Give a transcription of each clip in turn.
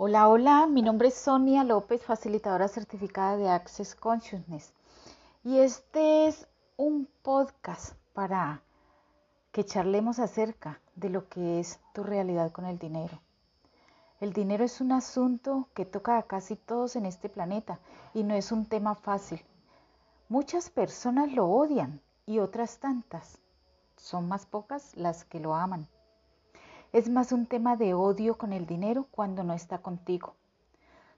Hola, hola, mi nombre es Sonia López, facilitadora certificada de Access Consciousness. Y este es un podcast para que charlemos acerca de lo que es tu realidad con el dinero. El dinero es un asunto que toca a casi todos en este planeta y no es un tema fácil. Muchas personas lo odian y otras tantas. Son más pocas las que lo aman. Es más un tema de odio con el dinero cuando no está contigo.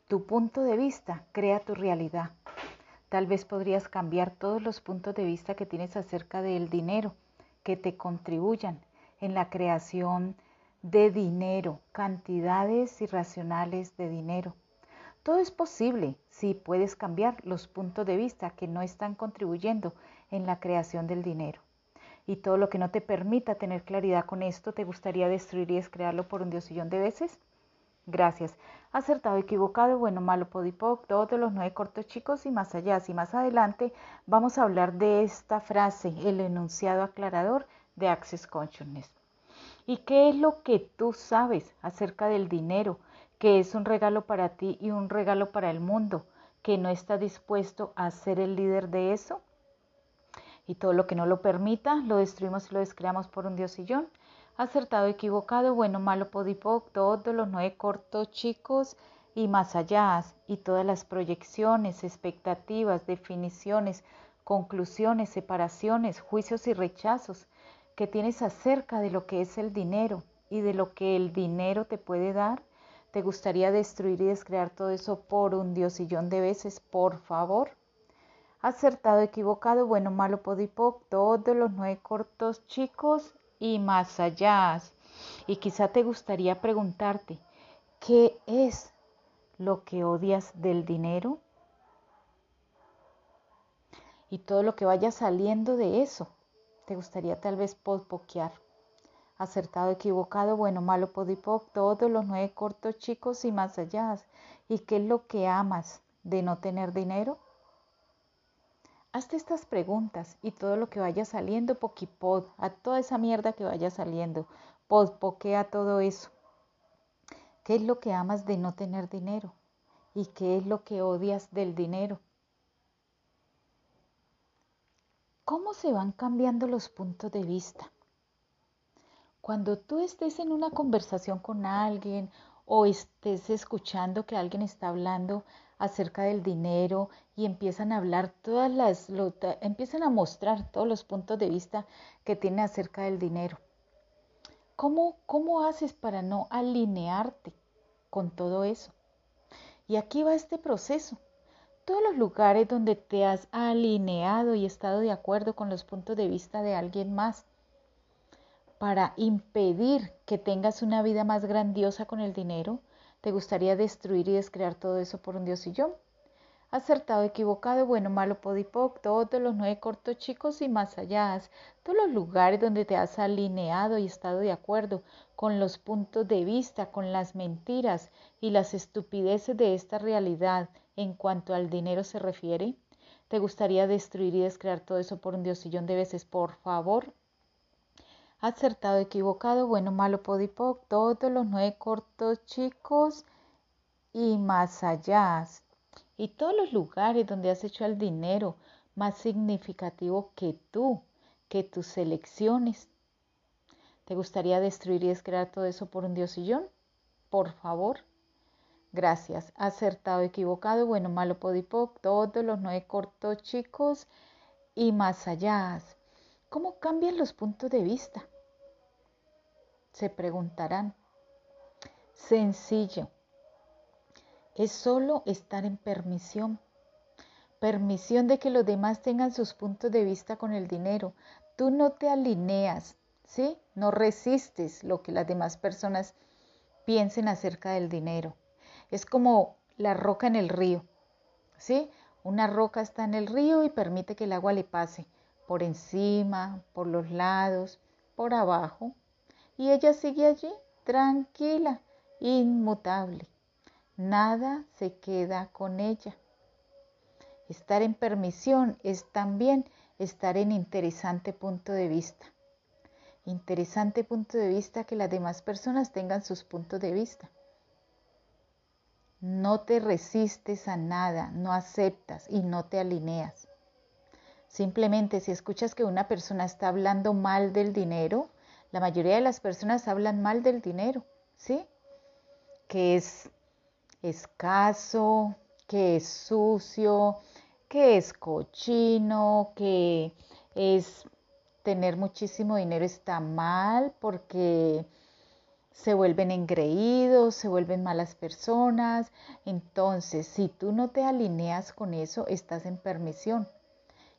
Tu punto de vista crea tu realidad. Tal vez podrías cambiar todos los puntos de vista que tienes acerca del dinero que te contribuyan en la creación de dinero, cantidades irracionales de dinero. Todo es posible si puedes cambiar los puntos de vista que no están contribuyendo en la creación del dinero y todo lo que no te permita tener claridad con esto, ¿te gustaría destruir y descrearlo por un diosillón de veces? Gracias. Acertado, equivocado, bueno, malo, podipoc, todos los nueve cortos chicos y más allá. Y más adelante vamos a hablar de esta frase, el enunciado aclarador de Access Consciousness. ¿Y qué es lo que tú sabes acerca del dinero, que es un regalo para ti y un regalo para el mundo, que no está dispuesto a ser el líder de eso? Y todo lo que no lo permita lo destruimos y lo descreamos por un diosillón. Acertado, equivocado, bueno, malo, podipoc, todos los nueve cortos chicos y más allá, y todas las proyecciones, expectativas, definiciones, conclusiones, separaciones, juicios y rechazos que tienes acerca de lo que es el dinero y de lo que el dinero te puede dar. ¿Te gustaría destruir y descrear todo eso por un diosillón de veces, por favor? Acertado, equivocado, bueno, malo, podipoc, todos los nueve cortos chicos y más allá. Y quizá te gustaría preguntarte, ¿qué es lo que odias del dinero? Y todo lo que vaya saliendo de eso, te gustaría tal vez podpoquear. Acertado, equivocado, bueno, malo, podipoc, todos los nueve cortos chicos y más allá. ¿Y qué es lo que amas de no tener dinero? Hazte estas preguntas y todo lo que vaya saliendo, poquipod, a toda esa mierda que vaya saliendo, podpoquea todo eso. ¿Qué es lo que amas de no tener dinero? ¿Y qué es lo que odias del dinero? ¿Cómo se van cambiando los puntos de vista? Cuando tú estés en una conversación con alguien o estés escuchando que alguien está hablando acerca del dinero y empiezan a hablar todas las, empiezan a mostrar todos los puntos de vista que tiene acerca del dinero. ¿Cómo, ¿Cómo haces para no alinearte con todo eso? Y aquí va este proceso. Todos los lugares donde te has alineado y estado de acuerdo con los puntos de vista de alguien más para impedir que tengas una vida más grandiosa con el dinero, ¿Te gustaría destruir y descrear todo eso por un dios y yo? Acertado, equivocado, bueno, malo, podipoc, todos los nueve cortos chicos y más allá, todos los lugares donde te has alineado y estado de acuerdo con los puntos de vista, con las mentiras y las estupideces de esta realidad en cuanto al dinero se refiere. ¿Te gustaría destruir y descrear todo eso por un diosillón de veces? Por favor, acertado, equivocado, bueno, malo, podipoc, todos los nueve cortos chicos y más allá. Y todos los lugares donde has hecho el dinero más significativo que tú, que tus elecciones. ¿Te gustaría destruir y descrear todo eso por un diosillón? Por favor. Gracias. Acertado, equivocado, bueno, malo, podipoc, todos los nueve cortos chicos y más allá. ¿Cómo cambian los puntos de vista? Se preguntarán. Sencillo. Es solo estar en permisión. Permisión de que los demás tengan sus puntos de vista con el dinero. Tú no te alineas, ¿sí? No resistes lo que las demás personas piensen acerca del dinero. Es como la roca en el río, ¿sí? Una roca está en el río y permite que el agua le pase por encima, por los lados, por abajo, y ella sigue allí, tranquila, inmutable. Nada se queda con ella. Estar en permisión es también estar en interesante punto de vista. Interesante punto de vista que las demás personas tengan sus puntos de vista. no te resistes a nada, no aceptas y no te alineas. Simplemente si escuchas que una persona está hablando mal del dinero, la mayoría de las personas hablan mal del dinero, ¿sí? Que es escaso, que es sucio, que es cochino, que es tener muchísimo dinero está mal porque se vuelven engreídos, se vuelven malas personas. Entonces, si tú no te alineas con eso, estás en permisión.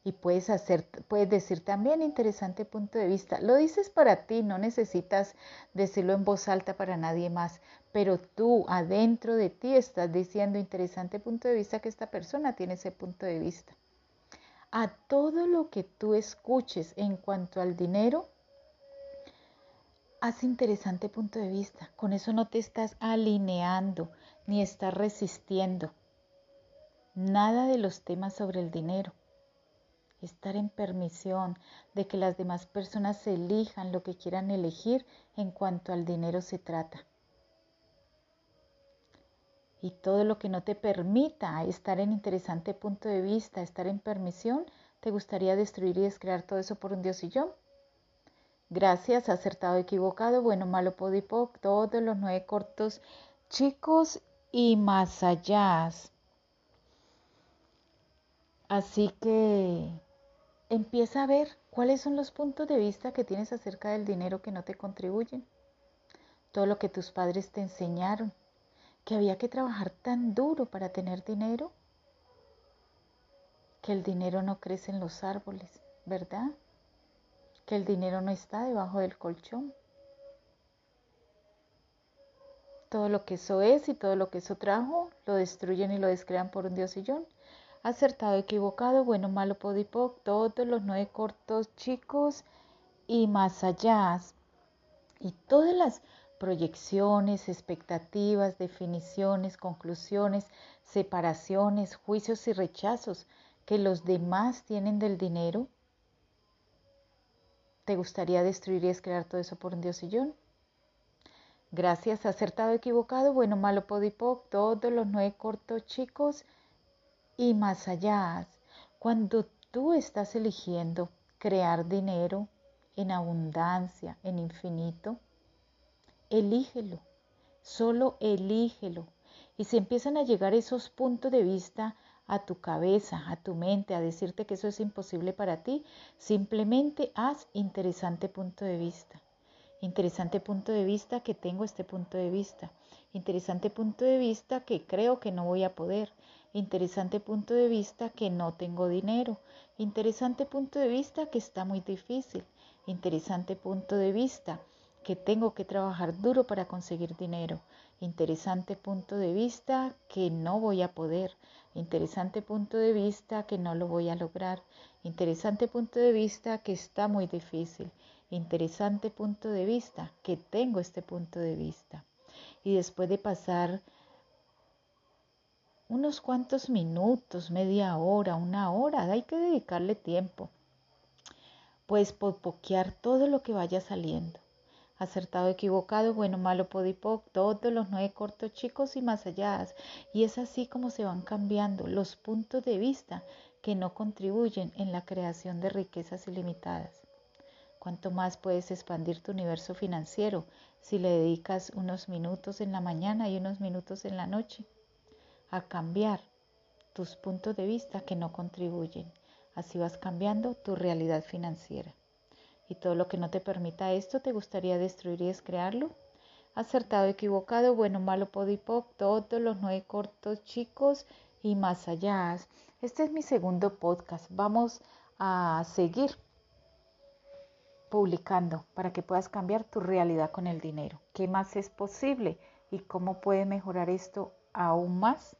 Y puedes hacer, puedes decir también interesante punto de vista. Lo dices para ti, no necesitas decirlo en voz alta para nadie más, pero tú adentro de ti estás diciendo interesante punto de vista que esta persona tiene ese punto de vista. A todo lo que tú escuches en cuanto al dinero, haz interesante punto de vista. Con eso no te estás alineando ni estás resistiendo. Nada de los temas sobre el dinero. Estar en permisión de que las demás personas elijan lo que quieran elegir en cuanto al dinero se trata. Y todo lo que no te permita estar en interesante punto de vista, estar en permisión, te gustaría destruir y descrear todo eso por un dios y yo. Gracias, acertado, equivocado, bueno, malo, podipoc, todos los nueve cortos chicos y más allá. Así que empieza a ver cuáles son los puntos de vista que tienes acerca del dinero que no te contribuyen. Todo lo que tus padres te enseñaron, que había que trabajar tan duro para tener dinero, que el dinero no crece en los árboles, ¿verdad? que el dinero no está debajo del colchón. Todo lo que eso es y todo lo que eso trajo, lo destruyen y lo descrean por un diosillón. Acertado, equivocado, bueno, malo, podipoc, todos los nueve cortos chicos y más allá. Y todas las proyecciones, expectativas, definiciones, conclusiones, separaciones, juicios y rechazos que los demás tienen del dinero, ¿Te gustaría destruir y descrear todo eso por un diosillón? Gracias, acertado, equivocado, bueno, malo, podipoc, todos los nueve cortos chicos y más allá. Cuando tú estás eligiendo crear dinero en abundancia, en infinito, elígelo, solo elígelo. Y si empiezan a llegar esos puntos de vista a tu cabeza, a tu mente, a decirte que eso es imposible para ti, simplemente haz interesante punto de vista. Interesante punto de vista que tengo este punto de vista. Interesante punto de vista que creo que no voy a poder. Interesante punto de vista que no tengo dinero. Interesante punto de vista que está muy difícil. Interesante punto de vista que tengo que trabajar duro para conseguir dinero. Interesante punto de vista que no voy a poder. Interesante punto de vista que no lo voy a lograr. Interesante punto de vista que está muy difícil. Interesante punto de vista que tengo este punto de vista. Y después de pasar unos cuantos minutos, media hora, una hora, hay que dedicarle tiempo. Pues popoquear todo lo que vaya saliendo acertado, equivocado, bueno, malo, podipoc, todos los nueve cortos chicos y más allá. Y es así como se van cambiando los puntos de vista que no contribuyen en la creación de riquezas ilimitadas. Cuanto más puedes expandir tu universo financiero si le dedicas unos minutos en la mañana y unos minutos en la noche a cambiar tus puntos de vista que no contribuyen. Así vas cambiando tu realidad financiera y todo lo que no te permita esto te gustaría destruir y descrearlo. Acertado, equivocado, bueno, malo, podipoc, todos los nueve cortos chicos y más allá. Este es mi segundo podcast. Vamos a seguir publicando para que puedas cambiar tu realidad con el dinero. ¿Qué más es posible y cómo puede mejorar esto aún más?